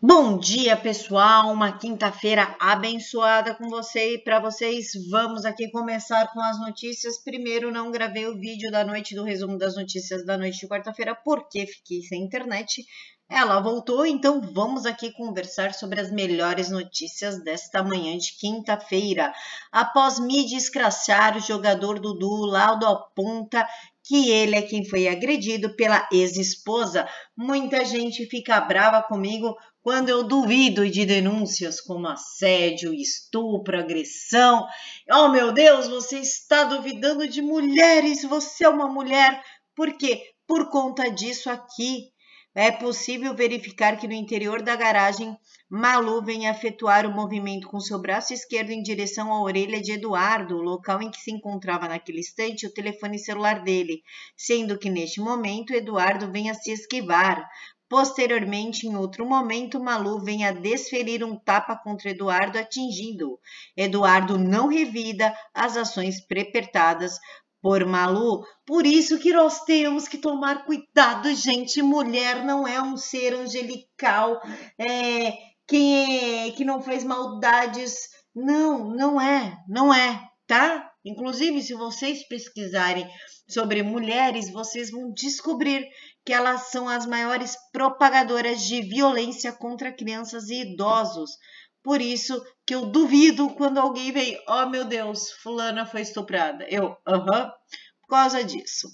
Bom dia, pessoal. Uma quinta-feira abençoada com você e para vocês. Vamos aqui começar com as notícias. Primeiro, não gravei o vídeo da noite do resumo das notícias da noite de quarta-feira porque fiquei sem internet. Ela voltou, então vamos aqui conversar sobre as melhores notícias desta manhã de quinta-feira. Após mídia escrachar o jogador Dudu, Laudo aponta que ele é quem foi agredido pela ex-esposa. Muita gente fica brava comigo quando eu duvido de denúncias como assédio, estupro, agressão. Oh meu Deus, você está duvidando de mulheres, você é uma mulher. Por quê? Por conta disso aqui é possível verificar que no interior da garagem, Malu vem efetuar o movimento com seu braço esquerdo em direção à orelha de Eduardo, o local em que se encontrava naquele instante o telefone celular dele, sendo que neste momento Eduardo vem a se esquivar. Posteriormente, em outro momento, Malu vem a desferir um tapa contra Eduardo, atingindo-o. Eduardo não revida as ações prepertadas por Malu. Por isso que nós temos que tomar cuidado, gente. Mulher não é um ser angelical, é, que, é, que não faz maldades. Não, não é, não é, tá? Inclusive, se vocês pesquisarem sobre mulheres, vocês vão descobrir que elas são as maiores propagadoras de violência contra crianças e idosos. Por isso que eu duvido quando alguém vem, oh meu Deus, fulana foi estuprada. Eu, aham, uh -huh, por causa disso.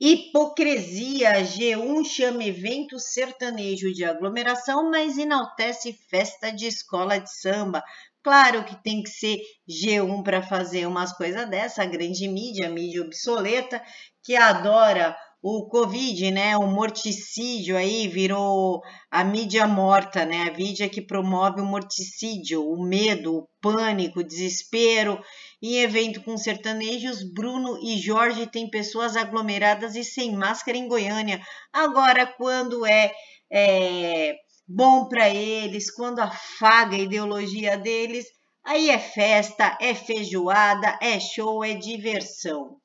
Hipocrisia, G1 chama evento sertanejo de aglomeração, mas enaltece festa de escola de samba. Claro que tem que ser G1 para fazer umas coisas dessa, a grande mídia, a mídia obsoleta, que adora o Covid, né, o morticídio aí virou a mídia morta, né, a mídia que promove o morticídio, o medo, o pânico, o desespero. Em evento com sertanejos, Bruno e Jorge têm pessoas aglomeradas e sem máscara em Goiânia. Agora, quando é, é bom para eles, quando afaga a ideologia deles, Aí é festa, é feijoada, é show, é diversão.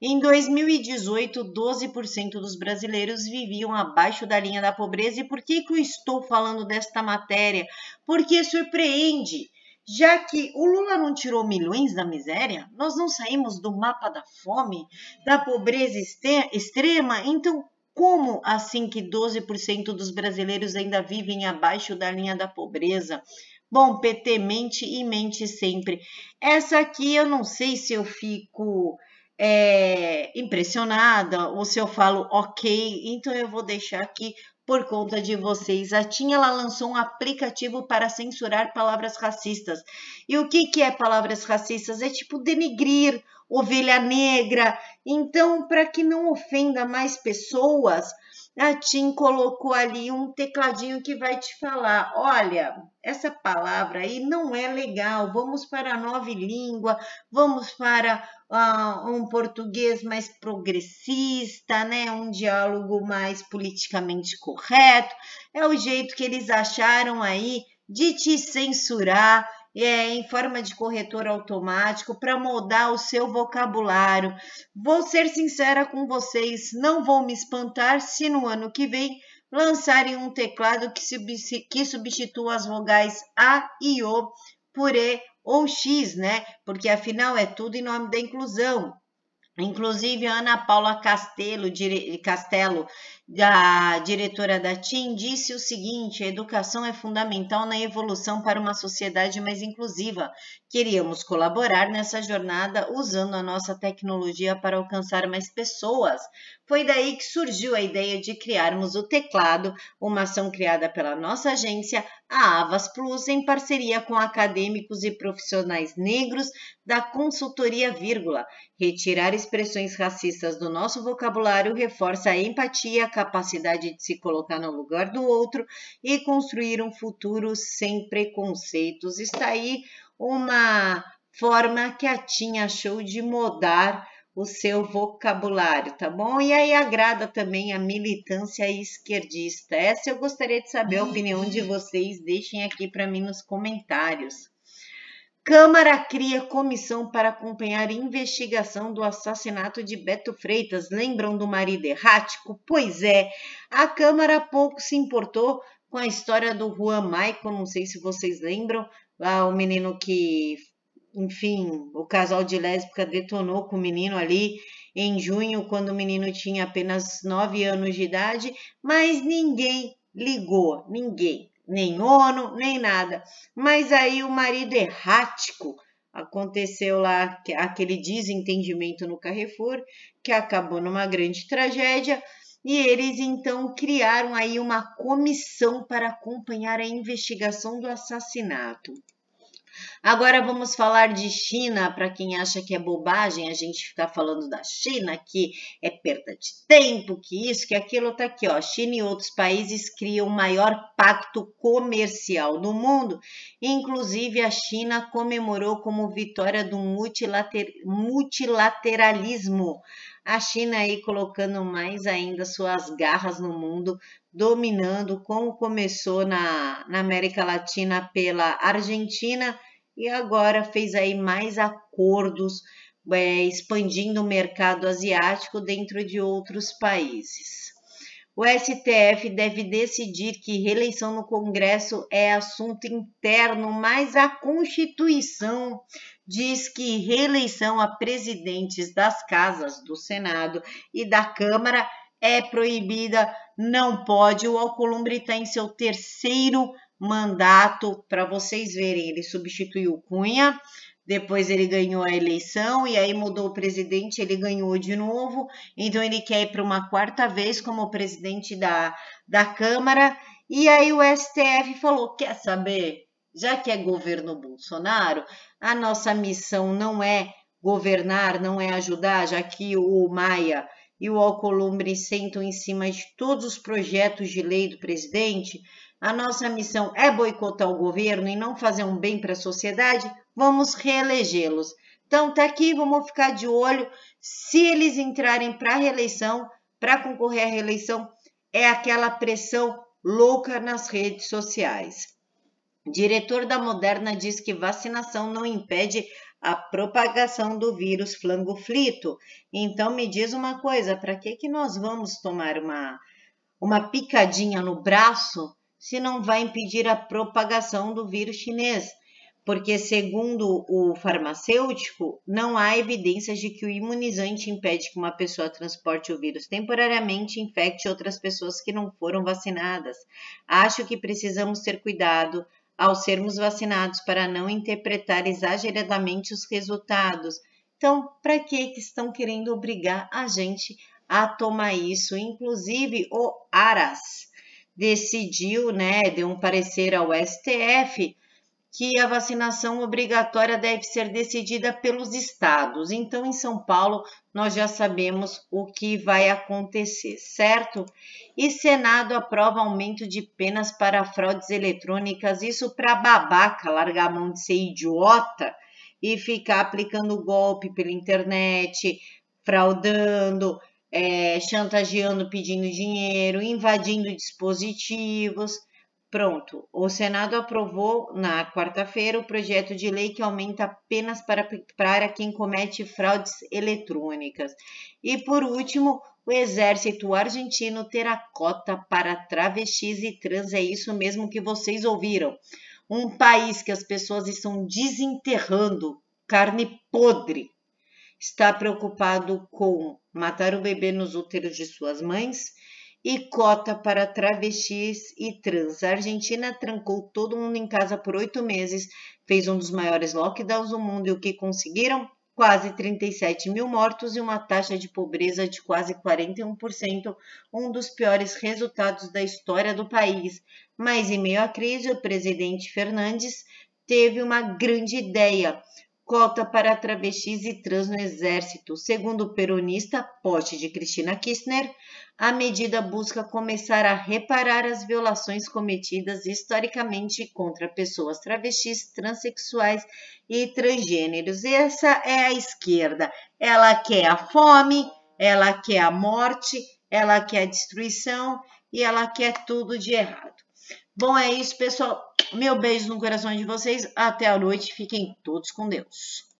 Em 2018, 12% dos brasileiros viviam abaixo da linha da pobreza. E por que, que eu estou falando desta matéria? Porque surpreende. Já que o Lula não tirou milhões da miséria, nós não saímos do mapa da fome, da pobreza extrema, então como assim que 12% dos brasileiros ainda vivem abaixo da linha da pobreza? Bom, PT mente e mente sempre. Essa aqui eu não sei se eu fico é, impressionada ou se eu falo ok, então eu vou deixar aqui por conta de vocês. A TIM ela lançou um aplicativo para censurar palavras racistas. E o que, que é palavras racistas? É tipo denigrir, ovelha negra. Então, para que não ofenda mais pessoas, a Tim colocou ali um tecladinho que vai te falar: olha, essa palavra aí não é legal, vamos para a nova língua, vamos para uh, um português mais progressista, né? um diálogo mais politicamente correto. É o jeito que eles acharam aí de te censurar é, em forma de corretor automático para moldar o seu vocabulário. Vou ser sincera com vocês, não vou me espantar se no ano que vem lançarem um teclado que, que substitua as vogais A e O por E ou X, né? Porque afinal é tudo em nome da inclusão. Inclusive, Ana Paula Castelo, dire... Castelo, a diretora da TIM, disse o seguinte: a educação é fundamental na evolução para uma sociedade mais inclusiva. Queríamos colaborar nessa jornada usando a nossa tecnologia para alcançar mais pessoas. Foi daí que surgiu a ideia de criarmos o teclado, uma ação criada pela nossa agência, a Avas Plus, em parceria com acadêmicos e profissionais negros da consultoria vírgula. Retirar expressões racistas do nosso vocabulário reforça a empatia, capacidade de se colocar no lugar do outro e construir um futuro sem preconceitos. Está aí uma forma que a Tim achou de mudar o seu vocabulário, tá bom? E aí agrada também a militância esquerdista. Essa eu gostaria de saber a opinião de vocês, deixem aqui para mim nos comentários. Câmara cria comissão para acompanhar investigação do assassinato de Beto Freitas. Lembram do marido errático? Pois é, a Câmara pouco se importou com a história do Juan Michael, não sei se vocês lembram, lá o menino que, enfim, o casal de lésbica detonou com o menino ali em junho, quando o menino tinha apenas 9 anos de idade, mas ninguém ligou, ninguém nem ONU, nem nada. Mas aí o marido errático aconteceu lá aquele desentendimento no Carrefour, que acabou numa grande tragédia, e eles então criaram aí uma comissão para acompanhar a investigação do assassinato. Agora vamos falar de China, para quem acha que é bobagem a gente ficar falando da China, que é perda de tempo, que isso, que aquilo tá aqui, ó. China e outros países criam o maior pacto comercial do mundo. Inclusive a China comemorou como vitória do multilater... multilateralismo. A China aí colocando mais ainda suas garras no mundo, dominando, como começou na, na América Latina pela Argentina e agora fez aí mais acordos, é, expandindo o mercado asiático dentro de outros países. O STF deve decidir que reeleição no Congresso é assunto interno, mas a Constituição diz que reeleição a presidentes das casas do Senado e da Câmara é proibida, não pode. O Alcolumbre está em seu terceiro mandato para vocês verem. Ele substituiu Cunha, depois ele ganhou a eleição e aí mudou o presidente, ele ganhou de novo. Então ele quer ir para uma quarta vez como presidente da, da Câmara. E aí o STF falou: quer saber? Já que é governo Bolsonaro, a nossa missão não é governar, não é ajudar, já que o Maia e o Alcolumbre sentam em cima de todos os projetos de lei do presidente, a nossa missão é boicotar o governo e não fazer um bem para a sociedade, vamos reelegê-los. Então, tá aqui, vamos ficar de olho. Se eles entrarem para a reeleição, para concorrer à reeleição, é aquela pressão louca nas redes sociais. Diretor da Moderna diz que vacinação não impede a propagação do vírus flangoflito. Então, me diz uma coisa: para que, que nós vamos tomar uma, uma picadinha no braço se não vai impedir a propagação do vírus chinês, porque, segundo o farmacêutico, não há evidências de que o imunizante impede que uma pessoa transporte o vírus temporariamente e infecte outras pessoas que não foram vacinadas. Acho que precisamos ter cuidado ao sermos vacinados para não interpretar exageradamente os resultados. Então, para que estão querendo obrigar a gente a tomar isso? Inclusive o Aras decidiu, né, deu um parecer ao STF que a vacinação obrigatória deve ser decidida pelos estados. Então, em São Paulo, nós já sabemos o que vai acontecer, certo? E Senado aprova aumento de penas para fraudes eletrônicas, isso para babaca largar a mão de ser idiota e ficar aplicando golpe pela internet, fraudando, é, chantageando, pedindo dinheiro, invadindo dispositivos. Pronto, o Senado aprovou na quarta-feira o projeto de lei que aumenta apenas para, para quem comete fraudes eletrônicas. E por último, o exército argentino terá cota para travestis e trans. É isso mesmo que vocês ouviram. Um país que as pessoas estão desenterrando carne podre está preocupado com matar o bebê nos úteros de suas mães e cota para travestis e trans. A Argentina trancou todo mundo em casa por oito meses, fez um dos maiores lockdowns do mundo e o que conseguiram? Quase 37 mil mortos e uma taxa de pobreza de quase 41%, um dos piores resultados da história do país. Mas, em meio à crise, o presidente Fernandes teve uma grande ideia cota para travestis e trans no Exército. Segundo o peronista poste de Cristina Kirchner, a medida busca começar a reparar as violações cometidas historicamente contra pessoas travestis, transexuais e transgêneros. Essa é a esquerda. Ela quer a fome, ela quer a morte, ela quer a destruição e ela quer tudo de errado. Bom, é isso, pessoal. Meu beijo no coração de vocês. Até a noite. Fiquem todos com Deus.